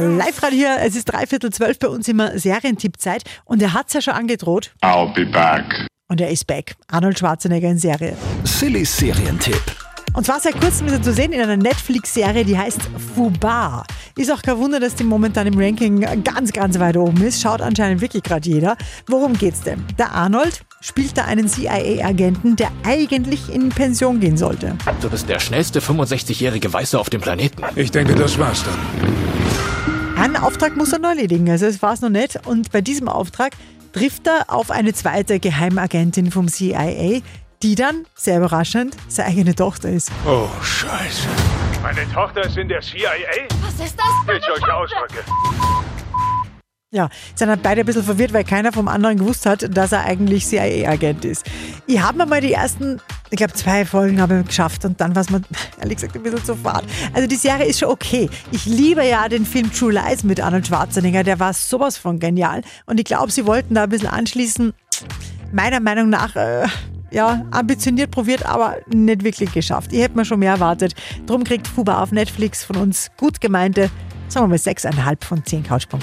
Live-Radio hier, es ist dreiviertel zwölf bei uns immer Serientippzeit und er hat es ja schon angedroht I'll be back. und er ist back. Arnold Schwarzenegger in Serie. Sillys Serientipp. Und zwar seit kurzem ist er zu sehen in einer Netflix-Serie, die heißt Fubar. Ist auch kein Wunder, dass die momentan im Ranking ganz, ganz weit oben ist. Schaut anscheinend wirklich gerade jeder. Worum geht's denn? Der Arnold spielt da einen CIA-Agenten, der eigentlich in Pension gehen sollte. Du bist der schnellste 65-jährige Weiße auf dem Planeten. Ich denke, das war's dann. Einen Auftrag muss er noch erledigen, also es war es noch nicht. Und bei diesem Auftrag trifft er auf eine zweite Geheimagentin vom CIA, die dann, sehr überraschend, seine eigene Tochter ist. Oh, Scheiße. Meine Tochter ist in der CIA? Was ist das? Wenn ich euch ausdrücke. Ja, sind halt beide ein bisschen verwirrt, weil keiner vom anderen gewusst hat, dass er eigentlich CIA-Agent ist. Ich habe mir mal die ersten, ich glaube zwei Folgen habe ich geschafft und dann war es mir ehrlich gesagt ein bisschen zu fad. Also die Serie ist schon okay. Ich liebe ja den Film True Lies mit Arnold Schwarzenegger, der war sowas von genial. Und ich glaube, sie wollten da ein bisschen anschließen. Meiner Meinung nach, äh, ja, ambitioniert probiert, aber nicht wirklich geschafft. Ich hätte mir schon mehr erwartet. Drum kriegt Fuba auf Netflix von uns gut gemeinte, sagen wir mal 6,5 von 10 Couchpunkten.